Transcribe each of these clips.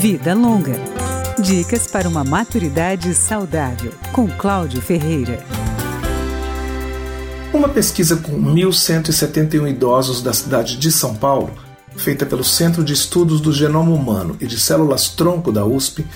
Vida Longa. Dicas para uma maturidade saudável, com Cláudio Ferreira. Uma pesquisa com 1.171 idosos da cidade de São Paulo, feita pelo Centro de Estudos do Genoma Humano e de Células Tronco da USP,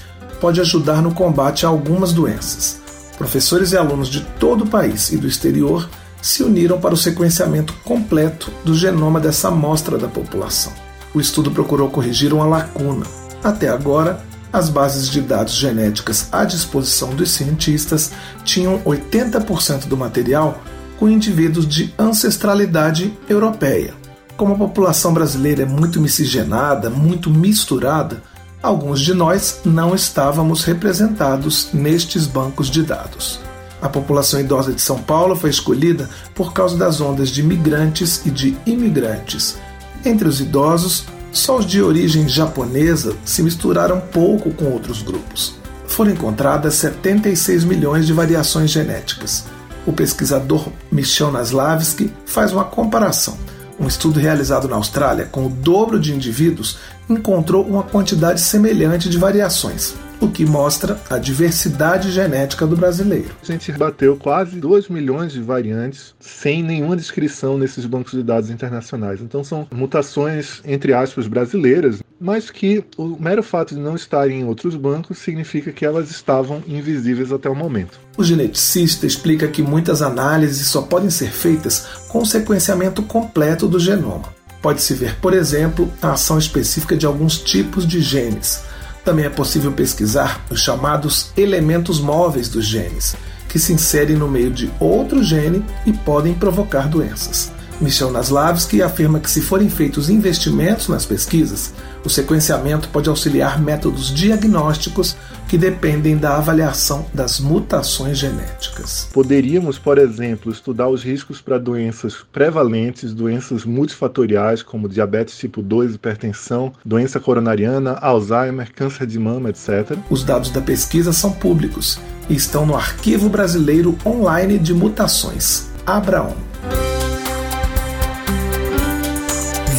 pode ajudar no combate a algumas doenças. Professores e alunos de todo o país e do exterior se uniram para o sequenciamento completo do genoma dessa amostra da população. O estudo procurou corrigir uma lacuna. Até agora, as bases de dados genéticas à disposição dos cientistas tinham 80% do material com indivíduos de ancestralidade europeia. Como a população brasileira é muito miscigenada, muito misturada, alguns de nós não estávamos representados nestes bancos de dados. A população idosa de São Paulo foi escolhida por causa das ondas de migrantes e de imigrantes. Entre os idosos, só os de origem japonesa se misturaram pouco com outros grupos. Foram encontradas 76 milhões de variações genéticas o pesquisador Michel Naslavski faz uma comparação. Um estudo realizado na Austrália com o dobro de indivíduos encontrou uma quantidade semelhante de variações, o que mostra a diversidade genética do brasileiro. A gente bateu quase 2 milhões de variantes sem nenhuma descrição nesses bancos de dados internacionais. Então são mutações, entre aspas, brasileiras, mas que o mero fato de não estarem em outros bancos significa que elas estavam invisíveis até o momento. O geneticista explica que muitas análises só podem ser feitas com o sequenciamento completo do genoma. Pode-se ver, por exemplo, a ação específica de alguns tipos de genes. Também é possível pesquisar os chamados elementos móveis dos genes, que se inserem no meio de outro gene e podem provocar doenças. Michel Naslavski afirma que, se forem feitos investimentos nas pesquisas, o sequenciamento pode auxiliar métodos diagnósticos que dependem da avaliação das mutações genéticas. Poderíamos, por exemplo, estudar os riscos para doenças prevalentes, doenças multifatoriais como diabetes tipo 2, hipertensão, doença coronariana, Alzheimer, câncer de mama, etc. Os dados da pesquisa são públicos e estão no Arquivo Brasileiro Online de Mutações, Abraão.